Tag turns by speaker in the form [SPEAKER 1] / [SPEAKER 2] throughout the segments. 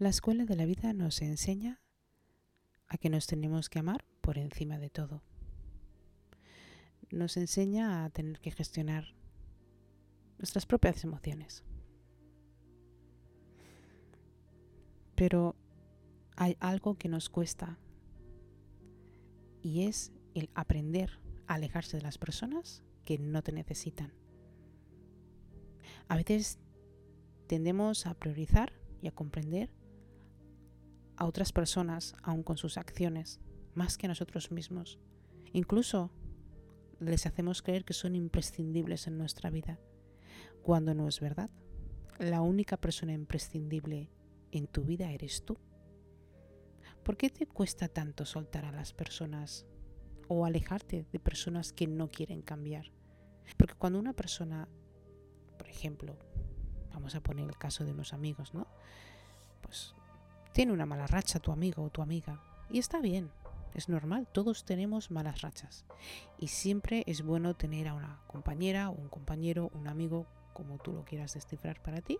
[SPEAKER 1] La escuela de la vida nos enseña a que nos tenemos que amar por encima de todo. Nos enseña a tener que gestionar nuestras propias emociones. Pero hay algo que nos cuesta y es el aprender a alejarse de las personas que no te necesitan. A veces tendemos a priorizar y a comprender a otras personas, aun con sus acciones, más que a nosotros mismos. Incluso les hacemos creer que son imprescindibles en nuestra vida, cuando no es verdad. La única persona imprescindible en tu vida eres tú. ¿Por qué te cuesta tanto soltar a las personas o alejarte de personas que no quieren cambiar? Porque cuando una persona, por ejemplo, vamos a poner el caso de unos amigos, ¿no? Pues tiene una mala racha tu amigo o tu amiga. Y está bien, es normal, todos tenemos malas rachas. Y siempre es bueno tener a una compañera, un compañero, un amigo, como tú lo quieras descifrar para ti,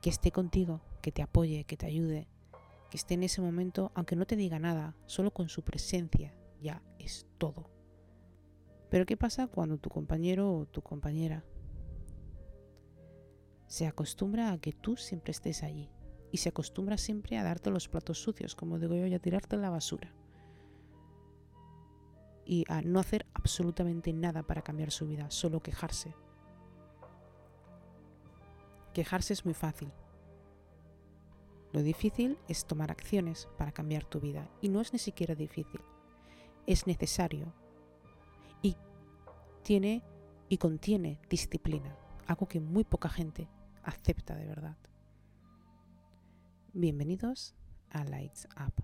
[SPEAKER 1] que esté contigo, que te apoye, que te ayude, que esté en ese momento, aunque no te diga nada, solo con su presencia ya es todo. Pero ¿qué pasa cuando tu compañero o tu compañera se acostumbra a que tú siempre estés allí? Y se acostumbra siempre a darte los platos sucios, como digo yo, y a tirarte en la basura. Y a no hacer absolutamente nada para cambiar su vida, solo quejarse. Quejarse es muy fácil. Lo difícil es tomar acciones para cambiar tu vida. Y no es ni siquiera difícil. Es necesario. Y tiene y contiene disciplina. Algo que muy poca gente acepta de verdad. Bienvenidos a Lights Up.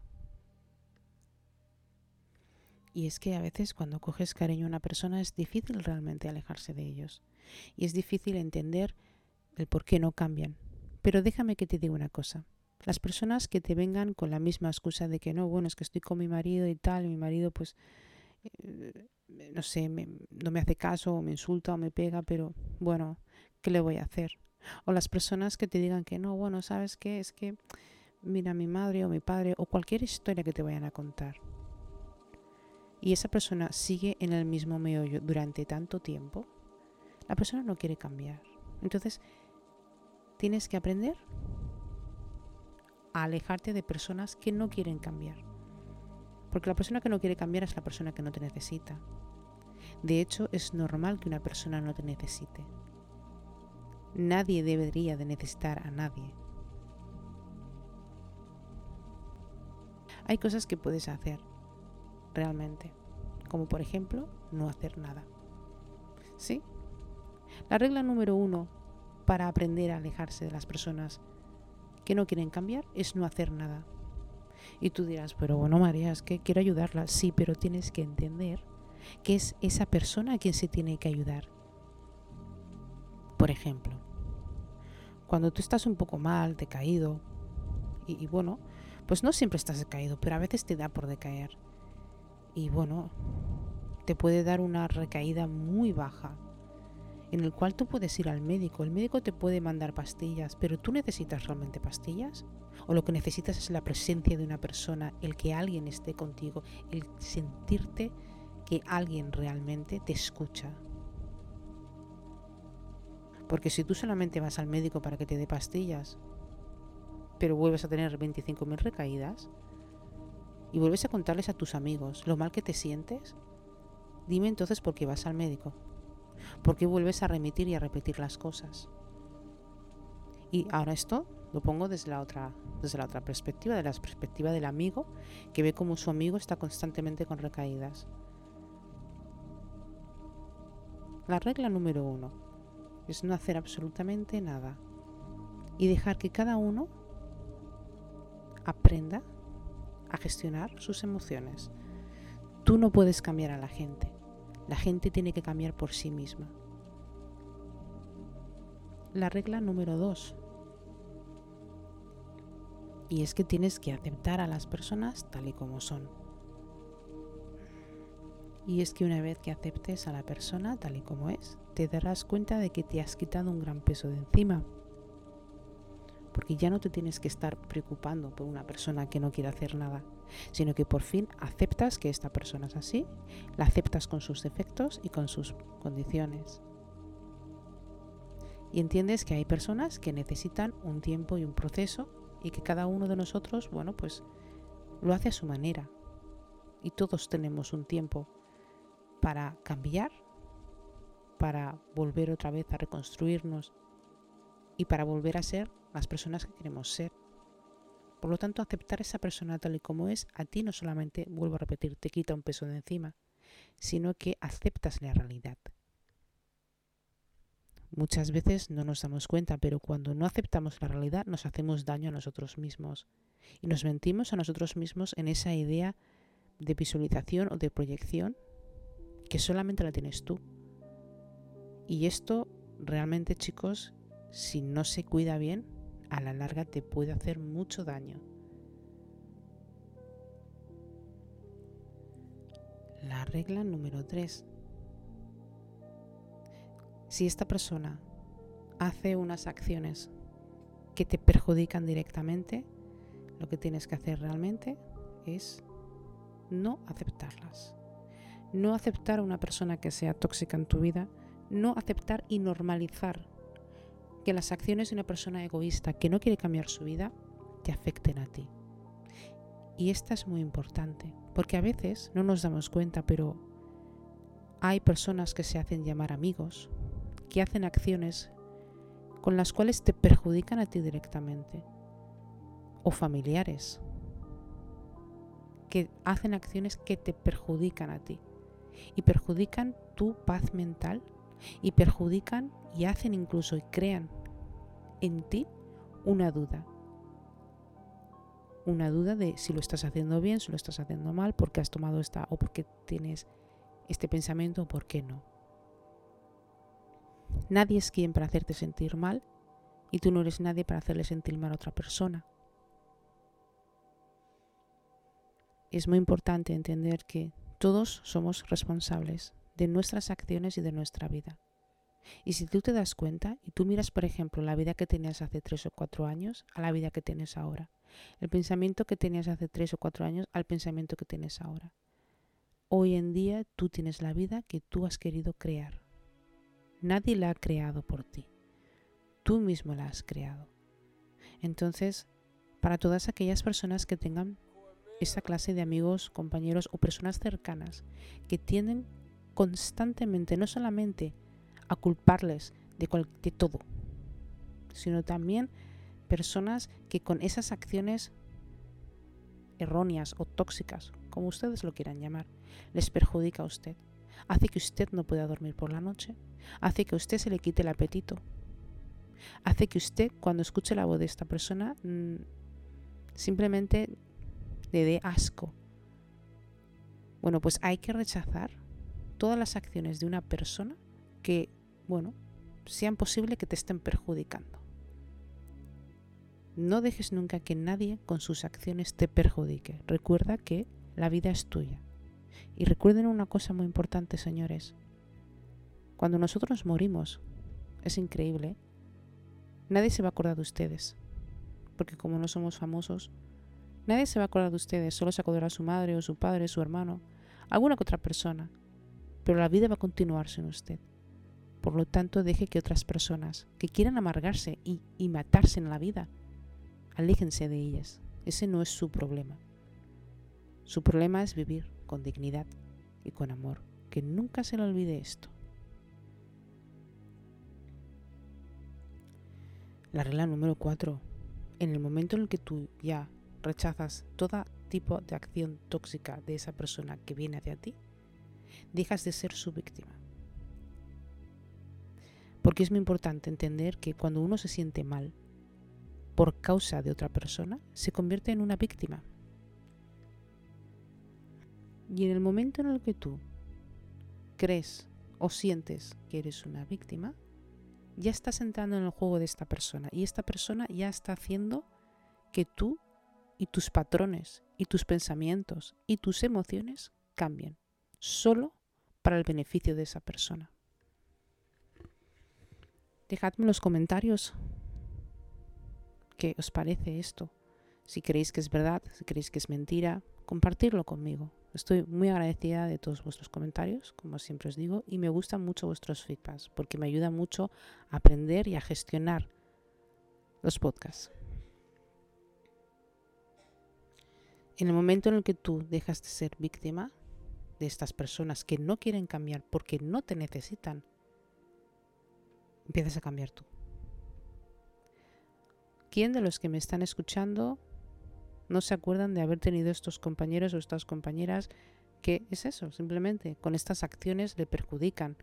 [SPEAKER 1] Y es que a veces cuando coges cariño a una persona es difícil realmente alejarse de ellos. Y es difícil entender el por qué no cambian. Pero déjame que te diga una cosa. Las personas que te vengan con la misma excusa de que no, bueno, es que estoy con mi marido y tal, mi marido pues, eh, no sé, no me hace caso, o me insulta o me pega, pero bueno, ¿qué le voy a hacer? O las personas que te digan que no, bueno, ¿sabes qué? Es que, mira, mi madre o mi padre o cualquier historia que te vayan a contar. Y esa persona sigue en el mismo meollo durante tanto tiempo. La persona no quiere cambiar. Entonces, tienes que aprender a alejarte de personas que no quieren cambiar. Porque la persona que no quiere cambiar es la persona que no te necesita. De hecho, es normal que una persona no te necesite. Nadie debería de necesitar a nadie. Hay cosas que puedes hacer realmente, como por ejemplo no hacer nada. ¿Sí? La regla número uno para aprender a alejarse de las personas que no quieren cambiar es no hacer nada. Y tú dirás, pero bueno María, es que quiero ayudarla. Sí, pero tienes que entender que es esa persona a quien se tiene que ayudar por ejemplo, cuando tú estás un poco mal, decaído, y, y bueno, pues no siempre estás decaído, pero a veces te da por decaer. Y bueno, te puede dar una recaída muy baja, en el cual tú puedes ir al médico. El médico te puede mandar pastillas, pero tú necesitas realmente pastillas. O lo que necesitas es la presencia de una persona, el que alguien esté contigo, el sentirte que alguien realmente te escucha, porque si tú solamente vas al médico para que te dé pastillas, pero vuelves a tener 25.000 recaídas, y vuelves a contarles a tus amigos lo mal que te sientes, dime entonces por qué vas al médico. ¿Por qué vuelves a remitir y a repetir las cosas? Y ahora esto lo pongo desde la otra, desde la otra perspectiva, de la perspectiva del amigo que ve como su amigo está constantemente con recaídas. La regla número uno es no hacer absolutamente nada y dejar que cada uno aprenda a gestionar sus emociones. Tú no puedes cambiar a la gente, la gente tiene que cambiar por sí misma. La regla número dos. Y es que tienes que aceptar a las personas tal y como son. Y es que una vez que aceptes a la persona tal y como es, te darás cuenta de que te has quitado un gran peso de encima. porque ya no te tienes que estar preocupando por una persona que no quiere hacer nada, sino que por fin aceptas que esta persona es así, la aceptas con sus defectos y con sus condiciones. Y entiendes que hay personas que necesitan un tiempo y un proceso y que cada uno de nosotros, bueno, pues lo hace a su manera. Y todos tenemos un tiempo para cambiar, para volver otra vez a reconstruirnos y para volver a ser las personas que queremos ser. Por lo tanto, aceptar esa persona tal y como es, a ti no solamente, vuelvo a repetir, te quita un peso de encima, sino que aceptas la realidad. Muchas veces no nos damos cuenta, pero cuando no aceptamos la realidad nos hacemos daño a nosotros mismos y nos mentimos a nosotros mismos en esa idea de visualización o de proyección que solamente la tienes tú. Y esto realmente, chicos, si no se cuida bien, a la larga te puede hacer mucho daño. La regla número 3. Si esta persona hace unas acciones que te perjudican directamente, lo que tienes que hacer realmente es no aceptarlas. No aceptar a una persona que sea tóxica en tu vida, no aceptar y normalizar que las acciones de una persona egoísta que no quiere cambiar su vida te afecten a ti. Y esta es muy importante, porque a veces no nos damos cuenta, pero hay personas que se hacen llamar amigos, que hacen acciones con las cuales te perjudican a ti directamente, o familiares, que hacen acciones que te perjudican a ti, y perjudican tu paz mental, y perjudican y hacen incluso y crean en ti una duda. Una duda de si lo estás haciendo bien, si lo estás haciendo mal, por qué has tomado esta o por qué tienes este pensamiento o por qué no. Nadie es quien para hacerte sentir mal y tú no eres nadie para hacerle sentir mal a otra persona. Es muy importante entender que todos somos responsables de nuestras acciones y de nuestra vida. Y si tú te das cuenta y tú miras, por ejemplo, la vida que tenías hace tres o cuatro años a la vida que tienes ahora, el pensamiento que tenías hace tres o cuatro años al pensamiento que tienes ahora. Hoy en día tú tienes la vida que tú has querido crear. Nadie la ha creado por ti. Tú mismo la has creado. Entonces, para todas aquellas personas que tengan esa clase de amigos, compañeros o personas cercanas que tienden constantemente, no solamente a culparles de, todo, sino también personas que con esas acciones erróneas o tóxicas, como ustedes lo quieran llamar, les perjudica a usted. Hace que usted no pueda dormir por la noche, hace que usted se le quite el apetito, hace que usted cuando escuche la voz de esta persona mm, simplemente le dé asco. Bueno, pues hay que rechazar todas las acciones de una persona que bueno, sean posible que te estén perjudicando. No dejes nunca que nadie con sus acciones te perjudique. Recuerda que la vida es tuya. Y recuerden una cosa muy importante, señores. Cuando nosotros morimos, es increíble, nadie se va a acordar de ustedes. Porque como no somos famosos, nadie se va a acordar de ustedes. Solo se acordará su madre o su padre, su hermano, alguna que otra persona. Pero la vida va a continuar sin usted. Por lo tanto, deje que otras personas que quieran amargarse y, matarse en la vida, aléjense de ellas. Ese no es su problema. Su problema es vivir con dignidad y con amor. Que nunca se le olvide esto. La regla número 4. En el momento en el que tú ya rechazas todo tipo de acción tóxica de esa persona que viene hacia ti, dejas de ser su víctima. Porque es muy importante entender que cuando uno se siente mal por causa de otra persona, se convierte en una víctima. Y en el momento en el que tú crees o sientes que eres una víctima, ya estás entrando en el juego de esta persona y esta persona ya está haciendo que tú y tus patrones y tus pensamientos y tus emociones cambien, solo para el beneficio de esa persona. Dejadme en los comentarios qué os parece esto. Si creéis que es verdad, si creéis que es mentira, compartirlo conmigo. Estoy muy agradecida de todos vuestros comentarios, como siempre os digo, y me gustan mucho vuestros feedbacks porque me ayuda mucho a aprender y a gestionar los podcasts. En el momento en el que tú dejas de ser víctima de estas personas que no quieren cambiar porque no te necesitan, empiezas a cambiar tú. ¿Quién de los que me están escuchando no se acuerdan de haber tenido estos compañeros o estas compañeras que es eso, simplemente con estas acciones le perjudican?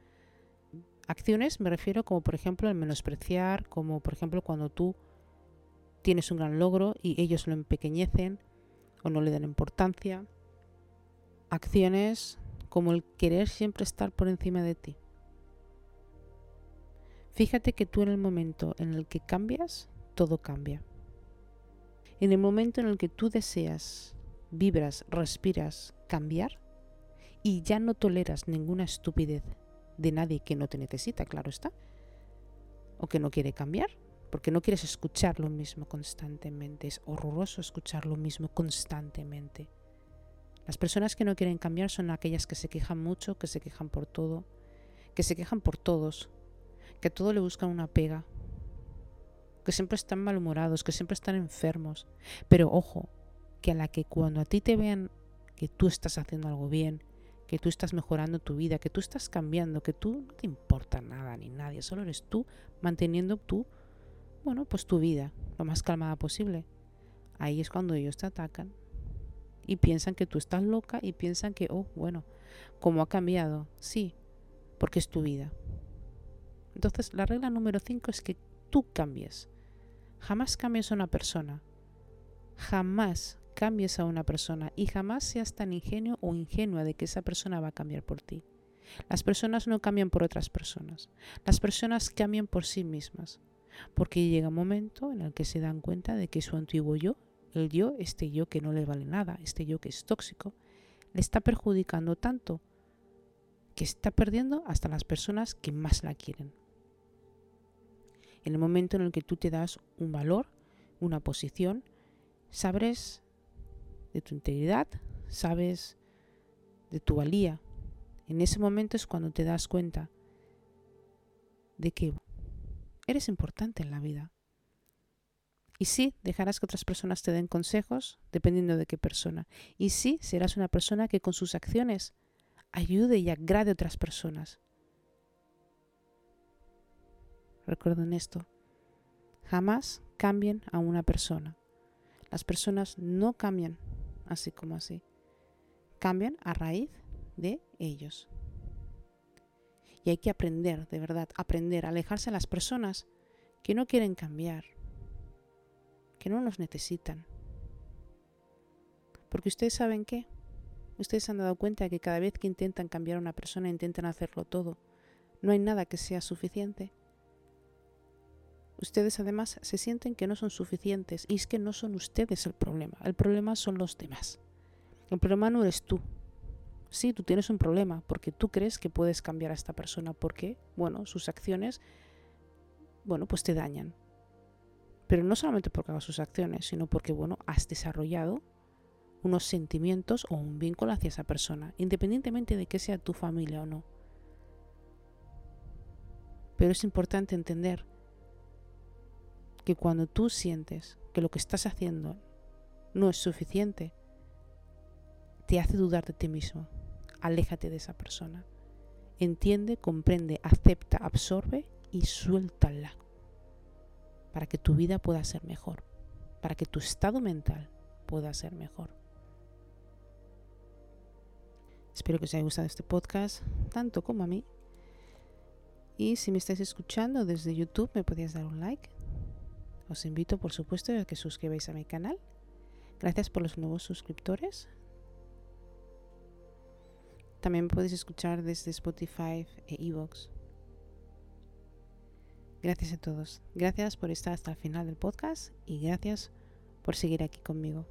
[SPEAKER 1] Acciones me refiero como por ejemplo el menospreciar, como por ejemplo cuando tú tienes un gran logro y ellos lo empequeñecen, o no le dan importancia. Acciones como el querer siempre estar por encima de ti. Fíjate que tú en el momento en el que cambias, todo cambia. En el momento en el que tú deseas, vibras, respiras cambiar y ya no toleras ninguna estupidez de nadie que no te necesita, claro está, o que no quiere cambiar, porque no quieres escuchar lo mismo constantemente. Es horroroso escuchar lo mismo constantemente. Las personas que no quieren cambiar son aquellas que se quejan mucho, que se quejan por todo, que se quejan por todos, que a todo le buscan una pega, que siempre están malhumorados, que siempre están enfermos. Pero ojo, que a la que cuando a ti te vean que tú estás haciendo algo bien, que tú estás mejorando tu vida, que tú estás cambiando, que tú no te importa nada ni nadie, solo eres tú manteniendo tú bueno, pues tu vida lo más calmada posible. Ahí es cuando ellos te atacan y piensan que tú estás loca y piensan que, oh, bueno, ¿cómo ha cambiado? Sí, porque es tu vida. Entonces, la regla número 5 es que tú cambies. Jamás cambies a una persona. Jamás cambies a una persona y jamás seas tan ingenuo o ingenua de que esa persona va a cambiar por ti. Las personas no cambian por otras personas. Las personas cambian por sí mismas porque llega un momento en el que se dan cuenta de que su antiguo yo, el yo, este yo que no le vale nada, este yo que es tóxico, le está perjudicando tanto que está perdiendo hasta las personas que más la quieren. En el momento en el que tú te das un valor, una posición, sabes de tu integridad, sabes de tu valía. En ese momento es cuando te das cuenta de que Eres importante en la vida. Y sí, dejarás que otras personas te den consejos, dependiendo de qué persona. Y sí, serás una persona que con sus acciones ayude y agrade a otras personas. Recuerden esto. Jamás cambien a una persona. Las personas no cambian así como así. Cambian a raíz de ellos. Y hay que aprender, de verdad, aprender a alejarse de las personas que no quieren cambiar, que no nos necesitan. Porque ustedes saben qué, ustedes se han dado cuenta de que cada vez que intentan cambiar a una persona intentan hacerlo todo. No hay nada que sea suficiente. Ustedes además se sienten que no son suficientes y es que no son ustedes el problema, el problema son los demás. El problema no eres tú, sí, tú tienes un problema porque tú crees que puedes cambiar a esta persona porque, bueno, sus acciones, bueno, pues te dañan. Pero no solamente porque hagas sus acciones, sino porque, bueno, has desarrollado unos sentimientos o un vínculo hacia esa persona, independientemente de que sea tu familia o no. Pero es importante entender que cuando tú sientes que lo que estás haciendo no es suficiente, te hace dudar de ti mismo aléjate de esa persona. Entiende, comprende, acepta, absorbe y suéltala para que tu vida pueda ser mejor, para que tu estado mental pueda ser mejor. Espero que os haya gustado este podcast, tanto como a mí. Y si me estáis escuchando desde YouTube, me podéis dar un like. Os invito, por supuesto, a que suscribáis a mi canal. Gracias por los nuevos suscriptores. También puedes escuchar desde Spotify e Evox. Gracias a todos. Gracias por estar hasta el final del podcast y gracias por seguir aquí conmigo.